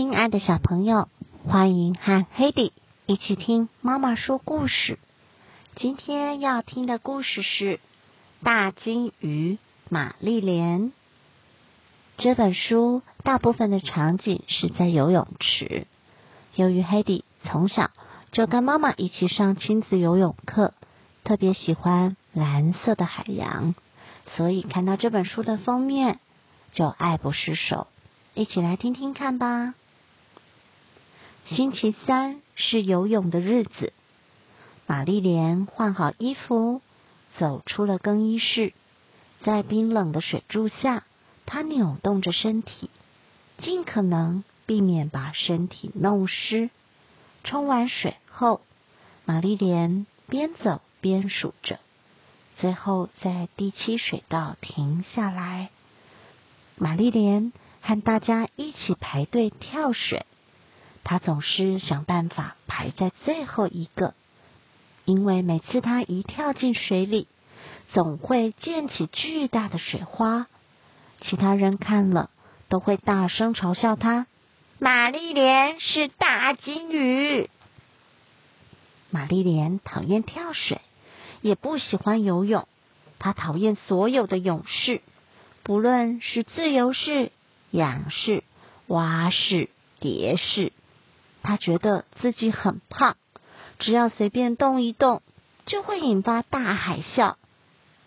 亲爱的小朋友，欢迎和黑迪一起听妈妈说故事。今天要听的故事是《大金鱼玛丽莲》。这本书大部分的场景是在游泳池。由于黑迪从小就跟妈妈一起上亲子游泳课，特别喜欢蓝色的海洋，所以看到这本书的封面就爱不释手。一起来听听看吧。星期三是游泳的日子，玛丽莲换好衣服，走出了更衣室，在冰冷的水柱下，她扭动着身体，尽可能避免把身体弄湿。冲完水后，玛丽莲边走边数着，最后在第七水道停下来。玛丽莲。和大家一起排队跳水，他总是想办法排在最后一个，因为每次他一跳进水里，总会溅起巨大的水花，其他人看了都会大声嘲笑他。玛丽莲是大金鱼。玛丽莲讨厌跳水，也不喜欢游泳，她讨厌所有的勇士，不论是自由式。仰式、蛙式、蝶式，他觉得自己很胖，只要随便动一动，就会引发大海啸，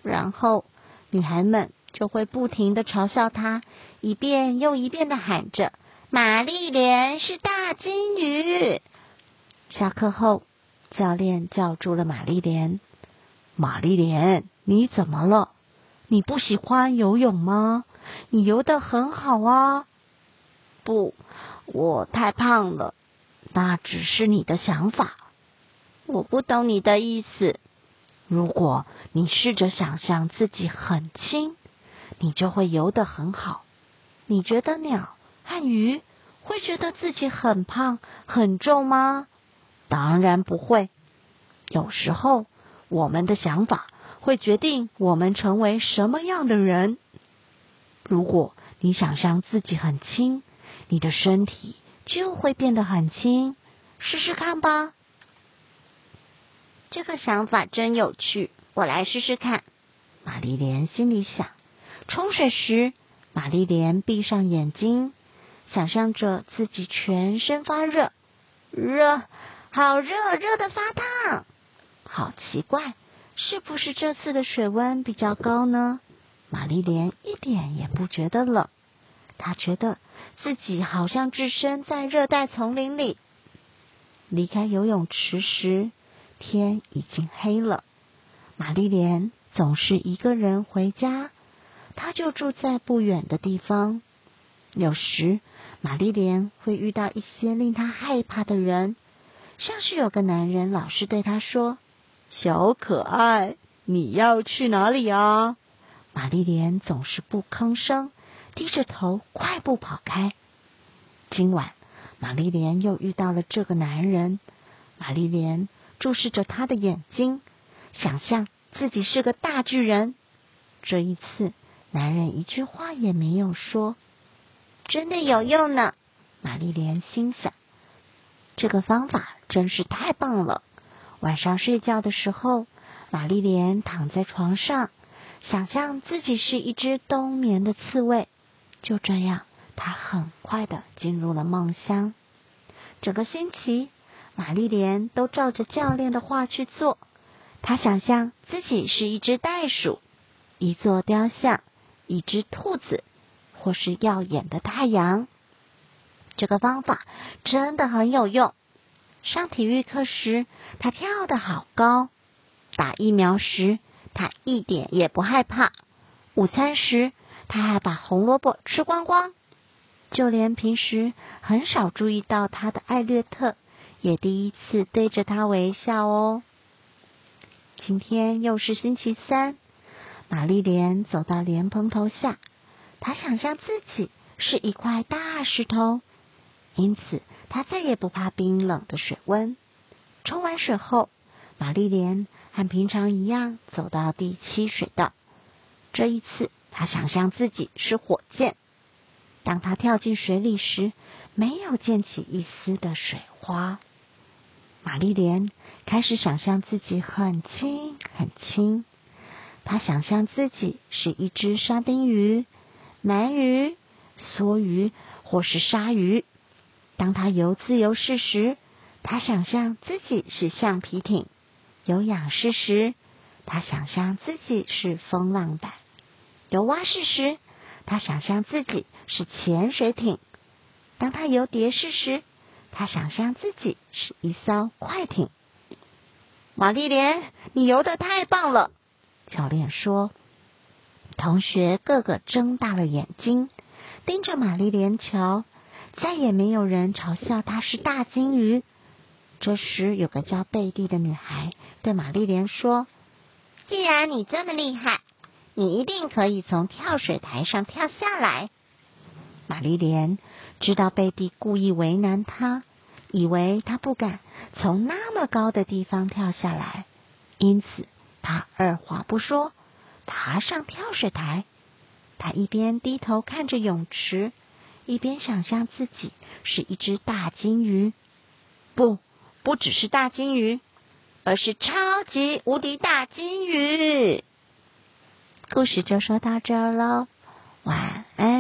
然后女孩们就会不停的嘲笑他，一遍又一遍的喊着：“玛丽莲是大金鱼。”下课后，教练叫住了玛丽莲：“玛丽莲，你怎么了？你不喜欢游泳吗？”你游得很好啊！不，我太胖了。那只是你的想法。我不懂你的意思。如果你试着想象自己很轻，你就会游得很好。你觉得鸟和鱼会觉得自己很胖很重吗？当然不会。有时候，我们的想法会决定我们成为什么样的人。如果你想象自己很轻，你的身体就会变得很轻。试试看吧。这个想法真有趣，我来试试看。玛丽莲心里想。冲水时，玛丽莲闭上眼睛，想象着自己全身发热，热，好热，热的发烫。好奇怪，是不是这次的水温比较高呢？玛丽莲一点也不觉得冷，她觉得自己好像置身在热带丛林里。离开游泳池时，天已经黑了。玛丽莲总是一个人回家，她就住在不远的地方。有时，玛丽莲会遇到一些令她害怕的人，像是有个男人老是对她说：“小可爱，你要去哪里啊？”玛丽莲总是不吭声，低着头快步跑开。今晚，玛丽莲又遇到了这个男人。玛丽莲注视着他的眼睛，想象自己是个大巨人。这一次，男人一句话也没有说，真的有用呢。玛丽莲心想，这个方法真是太棒了。晚上睡觉的时候，玛丽莲躺在床上。想象自己是一只冬眠的刺猬，就这样，他很快的进入了梦乡。整个星期，玛丽莲都照着教练的话去做。她想象自己是一只袋鼠、一座雕像、一只兔子，或是耀眼的太阳。这个方法真的很有用。上体育课时，他跳得好高；打疫苗时，他一点也不害怕。午餐时，他还把红萝卜吃光光。就连平时很少注意到他的艾略特，也第一次对着他微笑哦。今天又是星期三，玛丽莲走到莲蓬头下，她想象自己是一块大石头，因此她再也不怕冰冷的水温。冲完水后，玛丽莲。和平常一样，走到第七水道。这一次，他想象自己是火箭。当他跳进水里时，没有溅起一丝的水花。玛丽莲开始想象自己很轻很轻，她想象自己是一只沙丁鱼、鳗鱼、梭鱼或是鲨鱼。当她游自由式时，她想象自己是橡皮艇；游仰式时，她想象自己是风浪板；游蛙式时，他想象自己是潜水艇；当他游蝶式时，他想象自己是一艘快艇。玛丽莲，你游的太棒了！教练说。同学个个睁大了眼睛，盯着玛丽莲瞧。再也没有人嘲笑她是大金鱼。这时，有个叫贝蒂的女孩对玛丽莲说：“既然你这么厉害，你一定可以从跳水台上跳下来。”玛丽莲。知道贝蒂故意为难她，以为她不敢从那么高的地方跳下来，因此她二话不说爬上跳水台。她一边低头看着泳池，一边想象自己是一只大金鱼，不，不只是大金鱼，而是超级无敌大金鱼。故事就说到这儿喽，晚安。